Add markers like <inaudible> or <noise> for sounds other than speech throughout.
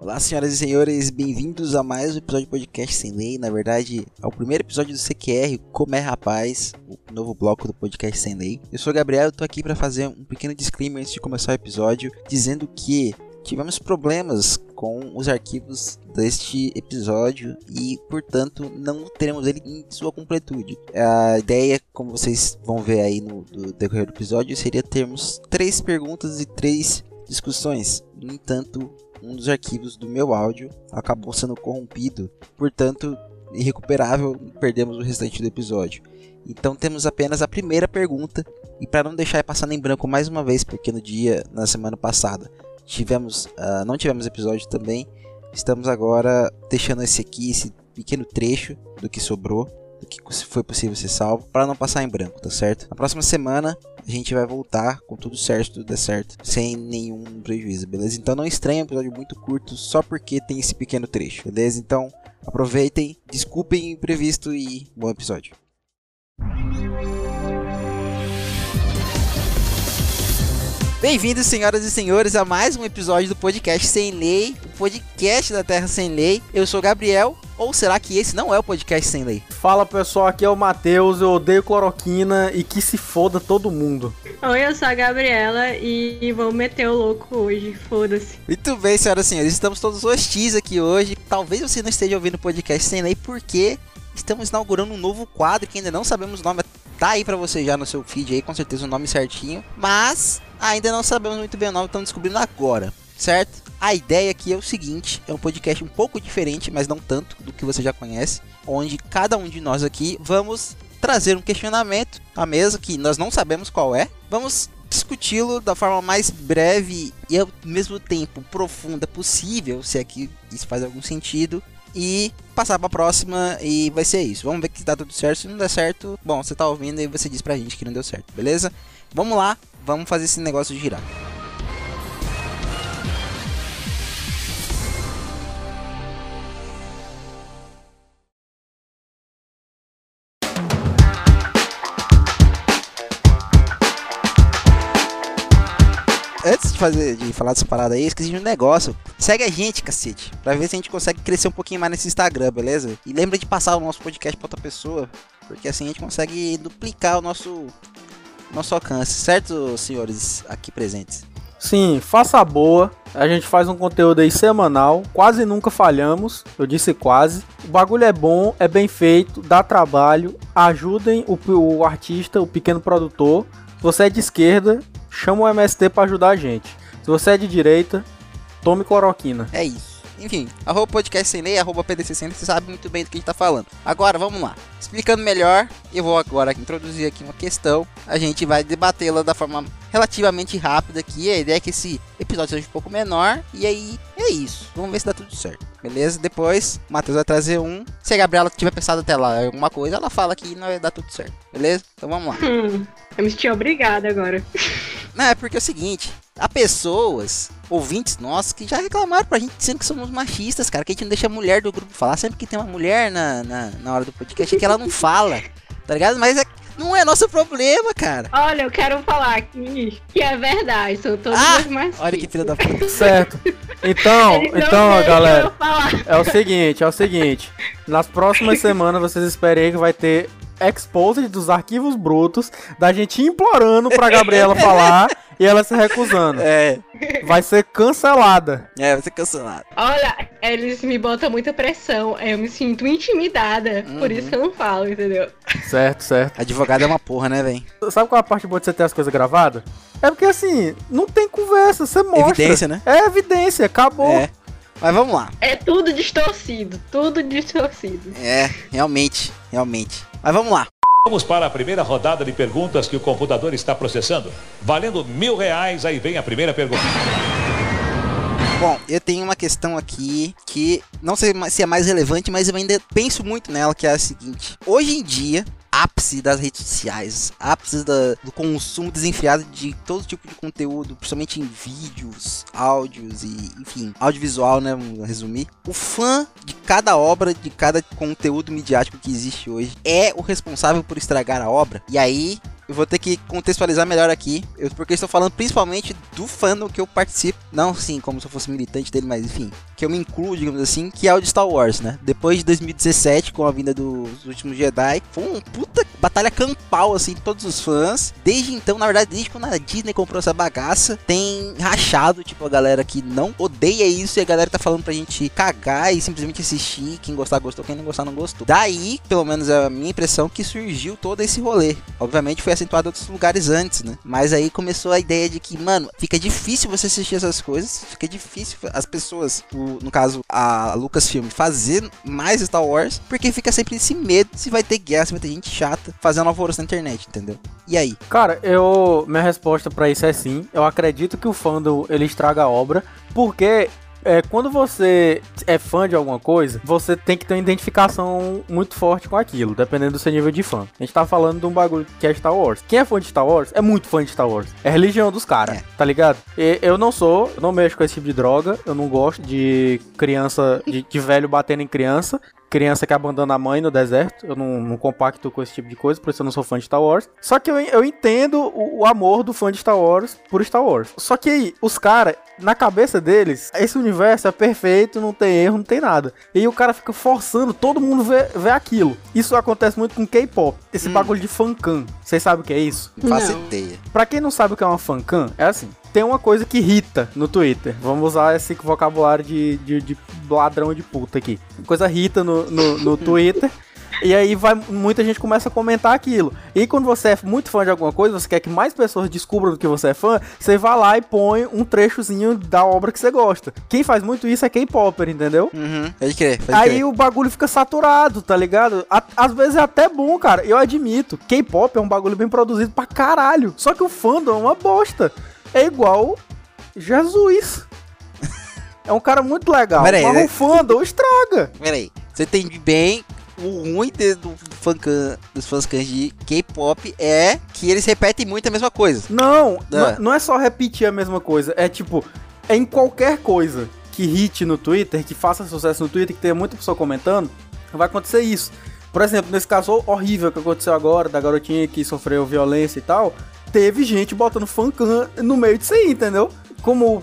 Olá, senhoras e senhores, bem-vindos a mais um episódio de podcast sem lei. Na verdade, é o primeiro episódio do CQR, Como é Rapaz, o novo bloco do podcast sem lei. Eu sou o Gabriel, eu tô aqui para fazer um pequeno disclaimer antes de começar o episódio, dizendo que tivemos problemas com os arquivos deste episódio e, portanto, não teremos ele em sua completude. A ideia, como vocês vão ver aí no decorrer do episódio, seria termos três perguntas e três discussões. No entanto, um dos arquivos do meu áudio acabou sendo corrompido, portanto, irrecuperável, perdemos o restante do episódio. Então temos apenas a primeira pergunta e para não deixar passando em branco mais uma vez, porque no dia na semana passada tivemos, uh, não tivemos episódio também, estamos agora deixando esse aqui, esse pequeno trecho do que sobrou, que foi possível ser salvo, para não passar em branco, tá certo? Na próxima semana a gente vai voltar com tudo certo, tudo der certo, sem nenhum prejuízo, beleza? Então não estranhe um episódio muito curto só porque tem esse pequeno trecho, beleza? Então aproveitem, desculpem o imprevisto e bom episódio. Bem-vindos, senhoras e senhores, a mais um episódio do podcast Sem Lei, o podcast da Terra Sem Lei. Eu sou Gabriel, ou será que esse não é o podcast Sem Lei? Fala pessoal, aqui é o Matheus, eu odeio cloroquina e que se foda todo mundo. Oi, eu sou a Gabriela e vou meter o louco hoje, foda-se. Muito bem, senhoras e senhores, estamos todos hostis aqui hoje. Talvez você não esteja ouvindo o podcast Sem Lei porque estamos inaugurando um novo quadro que ainda não sabemos o nome. Tá aí para você já no seu feed aí, com certeza o nome certinho. Mas Ainda não sabemos muito bem o nome, estamos descobrindo agora, certo? A ideia aqui é o seguinte: é um podcast um pouco diferente, mas não tanto do que você já conhece, onde cada um de nós aqui vamos trazer um questionamento à mesa que nós não sabemos qual é. Vamos discuti-lo da forma mais breve e ao mesmo tempo profunda possível, se é isso faz algum sentido. E passar para a próxima e vai ser isso. Vamos ver se tá tudo certo. Se não der certo, bom, você tá ouvindo e você diz pra gente que não deu certo, beleza? Vamos lá, Vamos fazer esse negócio girar. Fazer de falar dessa parada aí, esqueci de um negócio. Segue a gente, cacete. Pra ver se a gente consegue crescer um pouquinho mais nesse Instagram, beleza? E lembra de passar o nosso podcast pra outra pessoa. Porque assim a gente consegue duplicar o nosso nosso alcance, certo, senhores aqui presentes? Sim, faça boa. A gente faz um conteúdo aí semanal, quase nunca falhamos. Eu disse quase. O bagulho é bom, é bem feito, dá trabalho. Ajudem o, o artista, o pequeno produtor. Se você é de esquerda, chama o MST para ajudar a gente. Se você é de direita, tome cloroquina. É isso. Enfim, arroba podcast sem lei, arroba PDC60, você sabe muito bem do que a gente tá falando. Agora, vamos lá. Explicando melhor, eu vou agora introduzir aqui uma questão. A gente vai debatê-la da forma relativamente rápida aqui. A ideia é que esse episódio seja um pouco menor. E aí, é isso. Vamos ver se dá tudo certo. Beleza? Depois, o Matheus vai trazer um. Se a Gabriela tiver pensado até lá alguma coisa, ela fala que não vai dar tudo certo. Beleza? Então vamos lá. Hum, eu me senti obrigada agora. <laughs> Não, é porque é o seguinte: há pessoas, ouvintes nossos, que já reclamaram pra gente dizendo que somos machistas, cara, que a gente não deixa a mulher do grupo falar. Sempre que tem uma mulher na, na, na hora do podcast, é que ela não fala, tá ligado? Mas é, não é nosso problema, cara. Olha, eu quero falar aqui que é verdade, são todos ah, machistas. Olha que filha da puta. certo. Então, então, galera, é o seguinte, é o seguinte. Nas próximas <laughs> semanas vocês esperem que vai ter exposed dos arquivos brutos, da gente implorando pra Gabriela falar e ela se recusando. É. Vai ser cancelada. É, vai ser cancelada. Olha, eles me botam muita pressão. Eu me sinto intimidada. Uhum. Por isso que eu não falo, entendeu? Certo, certo. Advogado é uma porra, né, velho? Sabe qual é a parte boa de você ter as coisas gravadas? É porque assim, não tem conversa, você mostra. Evidência, né? É evidência, acabou. É. Mas vamos lá. É tudo distorcido, tudo distorcido. É, realmente, realmente. Mas vamos lá. Vamos para a primeira rodada de perguntas que o computador está processando. Valendo mil reais, aí vem a primeira pergunta. Bom, eu tenho uma questão aqui que não sei se é mais relevante, mas eu ainda penso muito nela, que é a seguinte. Hoje em dia, ápice das redes sociais, ápice da, do consumo desenfreado de todo tipo de conteúdo, principalmente em vídeos, áudios e, enfim, audiovisual, né? Vamos resumir. O fã de cada obra, de cada conteúdo midiático que existe hoje, é o responsável por estragar a obra. E aí eu vou ter que contextualizar melhor aqui, eu, porque estou falando principalmente do fandom que eu participo, não sim como se eu fosse militante dele, mas enfim, que eu me incluo, digamos assim, que é o de Star Wars, né? Depois de 2017, com a vinda dos últimos Jedi, foi uma puta batalha campal, assim, de todos os fãs. Desde então, na verdade, desde quando a Disney comprou essa bagaça, tem rachado, tipo, a galera que não odeia isso e a galera tá falando pra gente cagar e simplesmente assistir. Quem gostar, gostou, quem não gostar, não gostou. Daí, pelo menos é a minha impressão, que surgiu todo esse rolê. Obviamente foi acentuado em outros lugares antes, né? Mas aí começou a ideia de que, mano, fica difícil você assistir essas coisas, fica difícil as pessoas, o, no caso a Lucasfilm, fazer mais Star Wars, porque fica sempre esse medo se vai ter guerra, se vai ter gente chata fazendo alvoroço na internet, entendeu? E aí? Cara, eu minha resposta para isso é sim. Eu acredito que o fandom ele estraga a obra, porque é, quando você é fã de alguma coisa, você tem que ter uma identificação muito forte com aquilo, dependendo do seu nível de fã. A gente tá falando de um bagulho que é Star Wars. Quem é fã de Star Wars é muito fã de Star Wars. É religião dos caras, é. tá ligado? E eu não sou, eu não mexo com esse tipo de droga, eu não gosto de criança, de, de velho batendo em criança criança que abandona a mãe no deserto. Eu não, não, compacto com esse tipo de coisa, por isso eu não sou fã de Star Wars. Só que eu, eu entendo o, o, amor do fã de Star Wars por Star Wars. Só que aí, os caras, na cabeça deles, esse universo é perfeito, não tem erro, não tem nada. E aí o cara fica forçando todo mundo ver, ver aquilo. Isso acontece muito com K-pop. Esse hum. bagulho de fancam. Vocês sabem o que é isso? Faço ideia. Pra quem não sabe o que é uma fancam, é assim tem uma coisa que irrita no Twitter. Vamos usar esse vocabulário de, de, de ladrão de puta aqui. Coisa irrita no, no, no <laughs> Twitter. E aí vai, muita gente começa a comentar aquilo. E quando você é muito fã de alguma coisa, você quer que mais pessoas descubram do que você é fã, você vai lá e põe um trechozinho da obra que você gosta. Quem faz muito isso é K-Popper, entendeu? Uhum, pode crer, pode Aí crer. o bagulho fica saturado, tá ligado? às vezes é até bom, cara. Eu admito. K-pop é um bagulho bem produzido pra caralho. Só que o fandom é uma bosta é igual Jesus. <laughs> é um cara muito legal. Peraí, mas né? o fandom estraga. Peraí, você entende bem o ruim do fancan, dos fãs de K-pop é que eles repetem muito a mesma coisa. Não, ah. não é só repetir a mesma coisa. É tipo, é em qualquer coisa que hit no Twitter, que faça sucesso no Twitter, que tenha muita pessoa comentando, vai acontecer isso. Por exemplo, nesse caso horrível que aconteceu agora, da garotinha que sofreu violência e tal, teve gente botando fancam no meio disso aí, entendeu? Como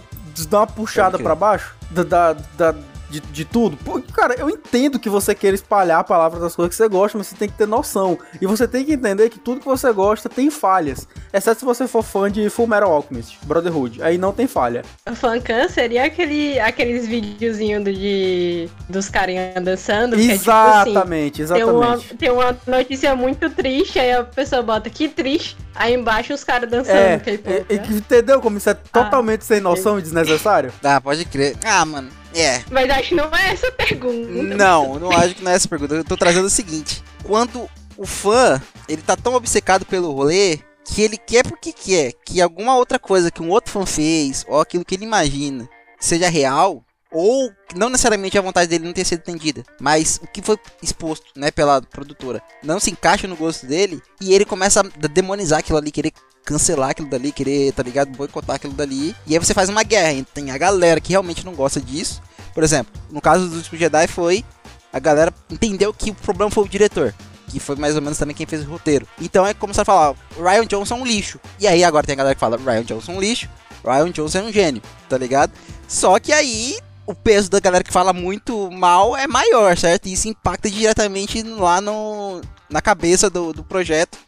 dar uma puxada para baixo da, da, da de, de tudo. Pô, cara, eu entendo que você queira espalhar a palavra das coisas que você gosta, mas você tem que ter noção. E você tem que entender que tudo que você gosta tem falhas. Exceto se você for fã de Full Metal Alchemist, Brotherhood. Aí não tem falha. Fancam seria aquele, aqueles videozinhos do, de, dos carinha dançando. Exatamente, é, tipo, assim, exatamente. Tem uma, tem uma notícia muito triste, aí a pessoa bota que triste. Aí embaixo os caras dançando. É, é, é, entendeu como isso é totalmente ah, sem noção e desnecessário? Ah, pode crer. Ah, mano. É. Mas acho que não é essa a pergunta. Não, não acho que não é essa a pergunta. Eu tô trazendo o seguinte: quando o fã, ele tá tão obcecado pelo rolê que ele quer porque quer que alguma outra coisa que um outro fã fez, ou aquilo que ele imagina, seja real, ou não necessariamente a vontade dele não ter sido entendida, mas o que foi exposto, né, pela produtora, não se encaixa no gosto dele e ele começa a demonizar aquilo ali, querer cancelar aquilo dali, querer, tá ligado, boicotar aquilo dali. E aí você faz uma guerra, tem a galera que realmente não gosta disso. Por exemplo, no caso dos últimos Jedi foi a galera entendeu que o problema foi o diretor que foi mais ou menos também quem fez o roteiro. Então é como se falar, Ryan Johnson é um lixo. E aí agora tem a galera que fala, Ryan Johnson é um lixo, Ryan Johnson é um gênio, tá ligado? Só que aí o peso da galera que fala muito mal é maior, certo? E isso impacta diretamente lá no, na cabeça do, do projeto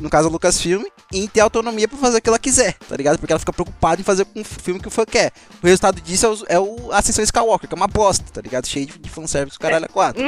no caso a Lucasfilm, em ter autonomia para fazer o que ela quiser, tá ligado? Porque ela fica preocupada em fazer um filme que o fã quer. O resultado disso é o, é o Ascensão Skywalker, que é uma bosta, tá ligado? Cheio de, de fanservice, caralho, é 4.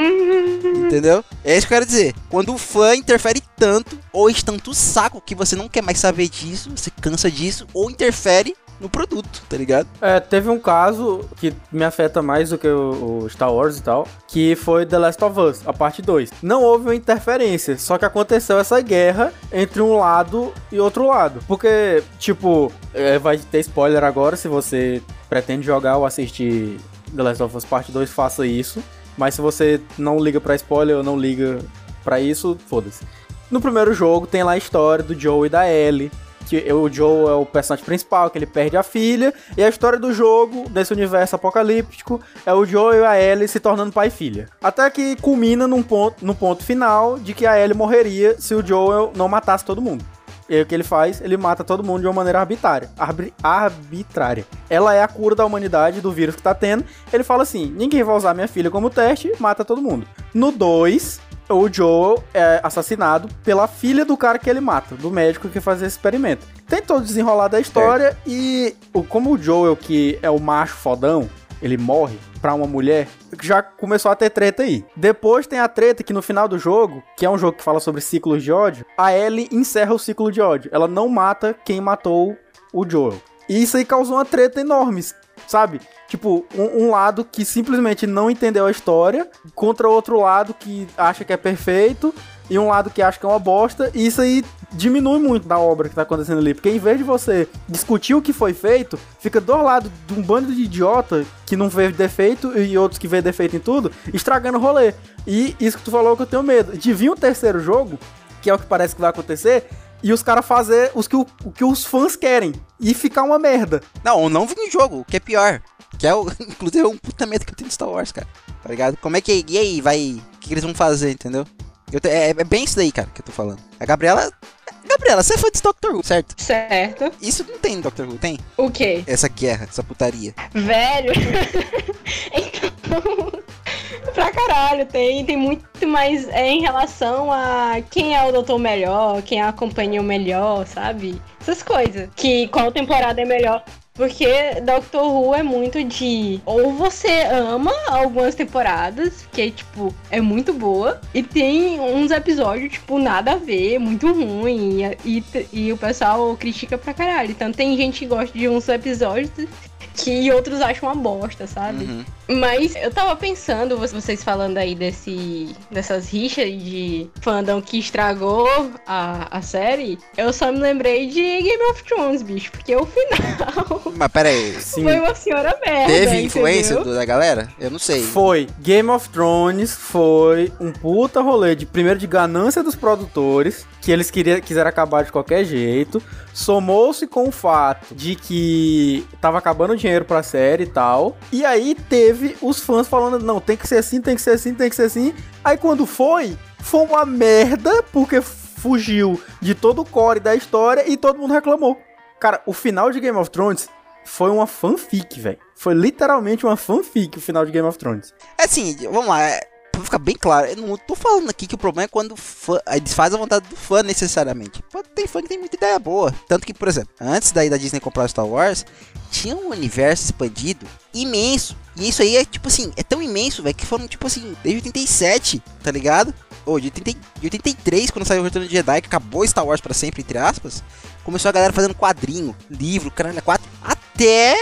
Entendeu? É isso que eu quero dizer. Quando o fã interfere tanto, ou enche tanto o saco que você não quer mais saber disso, você cansa disso, ou interfere no produto, tá ligado? É, teve um caso que me afeta mais do que o, o, Star Wars e tal, que foi The Last of Us, a parte 2. Não houve uma interferência, só que aconteceu essa guerra entre um lado e outro lado. Porque, tipo, é, vai ter spoiler agora, se você pretende jogar ou assistir The Last of Us Parte 2, faça isso. Mas se você não liga pra spoiler ou não liga pra isso, foda-se. No primeiro jogo tem lá a história do Joe e da Ellie, que o Joe é o personagem principal, que ele perde a filha, e a história do jogo, desse universo apocalíptico, é o Joe e a Ellie se tornando pai e filha. Até que culmina num ponto, no ponto final de que a Ellie morreria se o Joel não matasse todo mundo. E aí o que ele faz? Ele mata todo mundo de uma maneira arbitrária. Arbri arbitrária. Ela é a cura da humanidade do vírus que tá tendo. Ele fala assim: ninguém vai usar minha filha como teste, mata todo mundo. No 2, o Joel é assassinado pela filha do cara que ele mata, do médico que faz esse experimento. Tem todo desenrolar da história e o, como o Joel, que é o macho fodão, ele morre pra uma mulher, já começou a ter treta aí. Depois tem a treta que no final do jogo, que é um jogo que fala sobre ciclos de ódio, a Ellie encerra o ciclo de ódio. Ela não mata quem matou o Joel. E isso aí causou uma treta enorme, sabe? Tipo, um, um, lado que simplesmente não entendeu a história, contra outro lado que acha que é perfeito, e um lado que acha que é uma bosta, e isso aí diminui muito da obra que tá acontecendo ali. Porque em vez de você discutir o que foi feito, fica do lado de um bando de idiota que não vê defeito e outros que vê defeito em tudo, estragando o rolê. E isso que tu falou que eu tenho medo. De vir um terceiro jogo, que é o que parece que vai acontecer, e os caras fazer os que, o, o, que os fãs querem. E ficar uma merda. Não, ou não vir um jogo, o que é pior. Que é, o, <laughs> inclusive, um puta medo que eu tenho de Star Wars, cara. Tá ligado? Como é que. E aí, vai. O que, que eles vão fazer, entendeu? Eu, é, é, bem isso daí, cara, que eu tô falando. A Gabriela. Gabriela, você foi de Doctor Who, certo? Certo. Isso não tem no Doctor Who, tem? O quê? Essa guerra, essa putaria. Velho. <laughs> então. Pra caralho, tem, tem muito mais é, em relação a quem é o doutor melhor, quem é a companhia melhor, sabe? Essas coisas. Que qual temporada é melhor. Porque Doctor Who é muito de. Ou você ama algumas temporadas, que tipo, é muito boa, e tem uns episódios, tipo, nada a ver, muito ruim, e, e, e o pessoal critica pra caralho. Então tem gente que gosta de uns episódios que outros acham uma bosta, sabe? Uhum. Mas eu tava pensando, vocês falando aí desse, dessas rixas de fandom que estragou a, a série, eu só me lembrei de Game of Thrones, bicho, porque o final. <laughs> Mas pera aí. Sim. Foi uma senhora merda. Teve influência do, da galera? Eu não sei. Foi. Game of Thrones foi um puta rolê de primeiro de ganância dos produtores, que eles queria, quiseram acabar de qualquer jeito. Somou-se com o fato de que tava acabando o dinheiro pra série e tal. E aí teve teve os fãs falando, não, tem que ser assim, tem que ser assim, tem que ser assim. Aí quando foi, foi uma merda, porque fugiu de todo o core da história e todo mundo reclamou. Cara, o final de Game of Thrones foi uma fanfic, velho. Foi literalmente uma fanfic o final de Game of Thrones. É assim, vamos lá, é, pra ficar bem claro, eu não tô falando aqui que o problema é quando fã, eles fazem a vontade do fã necessariamente. Tem fã que tem muita ideia boa. Tanto que, por exemplo, antes daí da Disney comprar Star Wars, tinha um universo expandido imenso. E isso aí é tipo assim, é tão imenso, velho, que foram tipo assim, desde 87, tá ligado? Ou de, 80, de 83, quando saiu o Retorno de Jedi, que acabou Star Wars para sempre, entre aspas. Começou a galera fazendo quadrinho, livro, caralho, quatro. Até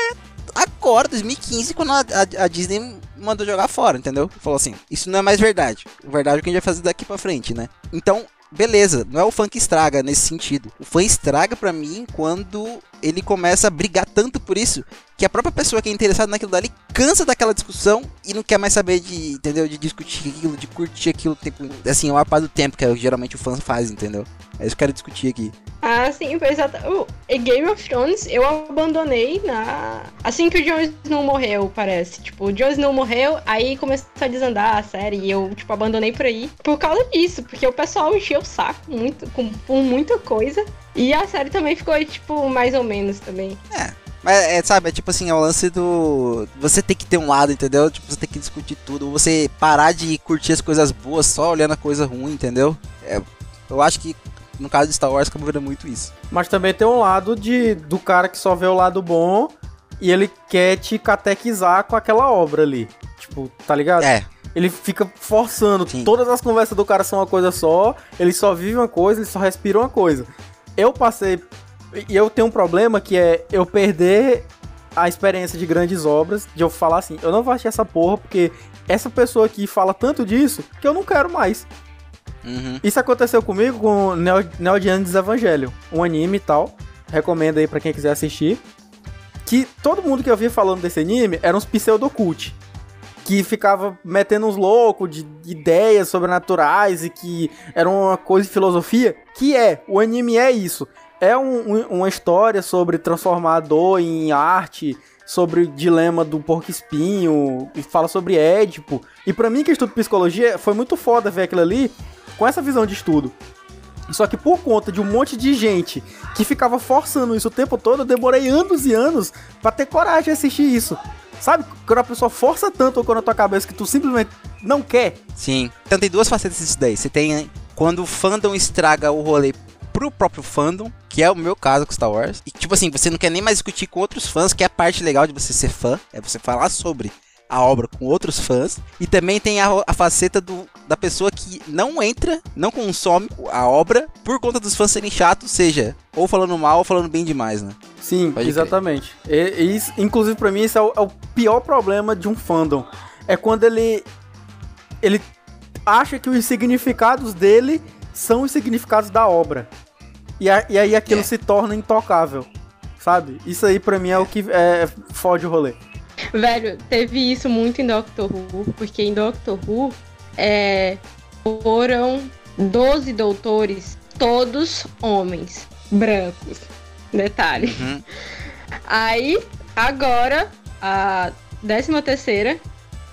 agora, 2015, quando a, a, a, Disney mandou jogar fora, entendeu? Falou assim: Isso não é mais verdade. Verdade é o que a gente vai fazer daqui pra frente, né? Então, beleza, não é o fã que estraga nesse sentido. O fã estraga para mim quando ele começa a brigar tanto por isso que a própria pessoa que é interessada naquilo dali cansa daquela discussão e não quer mais saber de, entendeu? De discutir aquilo, de curtir aquilo, tipo, assim, a par do tempo que é, geralmente o fã faz, entendeu? É isso que eu quero discutir aqui. Ah, sim, exato. O Game of Thrones eu abandonei na. Assim que o Jon Snow morreu, parece. Tipo, o Jon Snow morreu, aí começou a desandar a série e eu, tipo, abandonei por aí. Por causa disso, porque o pessoal encheu o saco muito, com, com muita coisa. E a série também ficou, tipo, mais ou menos também. É. Mas, é, sabe, é tipo assim, é o lance do. Você tem que ter um lado, entendeu? Tipo, você tem que discutir tudo. Você parar de curtir as coisas boas só olhando a coisa ruim, entendeu? É, eu acho que no caso de Star Wars acaba vendo muito isso. Mas também tem um lado de do cara que só vê o lado bom e ele quer te catequizar com aquela obra ali. Tipo, tá ligado? É. Ele fica forçando. Sim. Todas as conversas do cara são uma coisa só. Ele só vive uma coisa, ele só respira uma coisa. Eu passei. E eu tenho um problema que é eu perder a experiência de grandes obras, de eu falar assim, eu não vou assistir essa porra, porque essa pessoa aqui fala tanto disso que eu não quero mais. Uhum. Isso aconteceu comigo com Neo, Neo Genesis Evangelho, um anime e tal. Recomendo aí para quem quiser assistir. Que todo mundo que eu via falando desse anime era uns pseudocult. Que ficava metendo uns loucos de, de ideias sobrenaturais e que era uma coisa de filosofia. Que é, o anime é isso. É um, um, uma história sobre transformar dor em arte, sobre o dilema do porco espinho, e fala sobre Édipo. E para mim que estudo psicologia, foi muito foda ver aquilo ali, com essa visão de estudo. Só que por conta de um monte de gente que ficava forçando isso o tempo todo, eu demorei anos e anos pra ter coragem de assistir isso. Sabe? Quando a pessoa força tanto quando na tua cabeça que tu simplesmente não quer. Sim. Então tem duas facetas disso daí. Você tem quando o fandom estraga o rolê pro próprio fandom, que é o meu caso com Star Wars. E tipo assim, você não quer nem mais discutir com outros fãs, que é a parte legal de você ser fã, é você falar sobre a obra com outros fãs. E também tem a, a faceta do, da pessoa que não entra, não consome a obra por conta dos fãs serem chatos, seja ou falando mal ou falando bem demais, né? Sim, Pode exatamente. E, e isso, inclusive, para mim, esse é o, é o pior problema de um fandom. É quando ele. Ele acha que os significados dele são os significados da obra. E, a, e aí aquilo é. se torna intocável. Sabe? Isso aí pra mim é o que é, fode o rolê. Velho, teve isso muito em Doctor Who, porque em Doctor Who é, foram 12 doutores, todos homens, brancos. Detalhe. Uhum. Aí, agora, a 13 terceira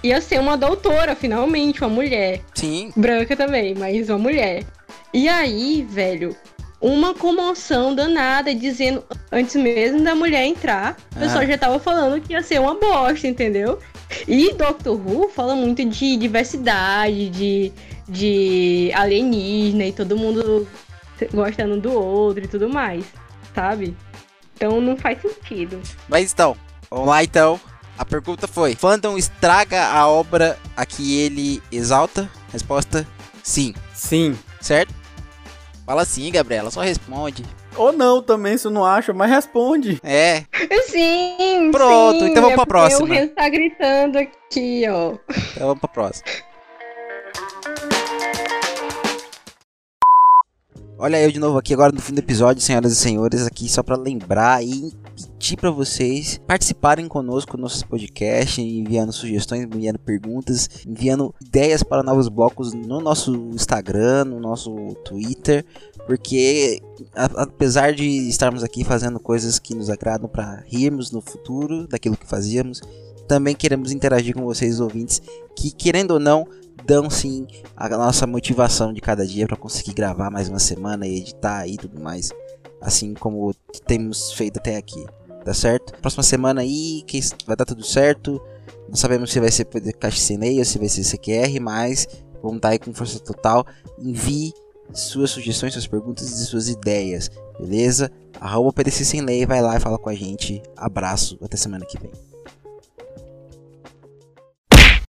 ia ser uma doutora, finalmente, uma mulher. Sim. Branca também, mas uma mulher. E aí, velho, uma comoção danada, dizendo, antes mesmo da mulher entrar, o pessoal ah. já tava falando que ia ser uma bosta, entendeu? E Doctor Who fala muito de diversidade, de, de alienígena e todo mundo gostando do outro e tudo mais, sabe? Então não faz sentido. Mas então, vamos lá então. A pergunta foi: Fandom estraga a obra a que ele exalta? Resposta: sim. Sim. Certo? Fala sim, Gabriela, só responde. Ou não também, se não acha, mas responde. É. Sim. Pronto, sim, então vamos é pra próxima. O Ren tá gritando aqui, ó. Então vamos pra próxima. Olha eu de novo aqui agora no fim do episódio, senhoras e senhores, aqui só para lembrar e pedir para vocês participarem conosco no nosso podcast, enviando sugestões, enviando perguntas, enviando ideias para novos blocos no nosso Instagram, no nosso Twitter, porque apesar de estarmos aqui fazendo coisas que nos agradam para rirmos no futuro daquilo que fazíamos, também queremos interagir com vocês ouvintes que querendo ou não dão sim a nossa motivação de cada dia para conseguir gravar mais uma semana e editar e tudo mais, assim como temos feito até aqui. Tá certo? Próxima semana aí, que vai dar tudo certo. Não sabemos se vai ser podcast sem lei ou se vai ser CQR, mas vamos estar aí com força total. Envie suas sugestões, suas perguntas e suas ideias, beleza? Arroba PDC Sem Lei, vai lá e fala com a gente. Abraço, até semana que vem.